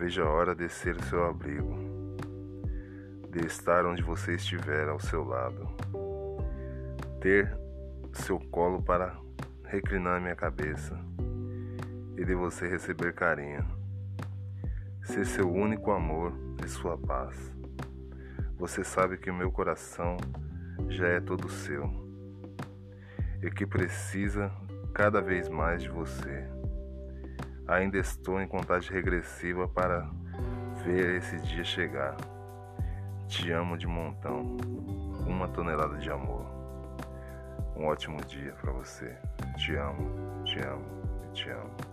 vejo a hora de ser o seu abrigo, de estar onde você estiver ao seu lado, ter seu colo para reclinar minha cabeça e de você receber carinho, ser seu único amor e sua paz. Você sabe que o meu coração já é todo seu e que precisa cada vez mais de você. Ainda estou em contagem regressiva para ver esse dia chegar. Te amo de montão. Uma tonelada de amor. Um ótimo dia para você. Te amo, te amo te amo.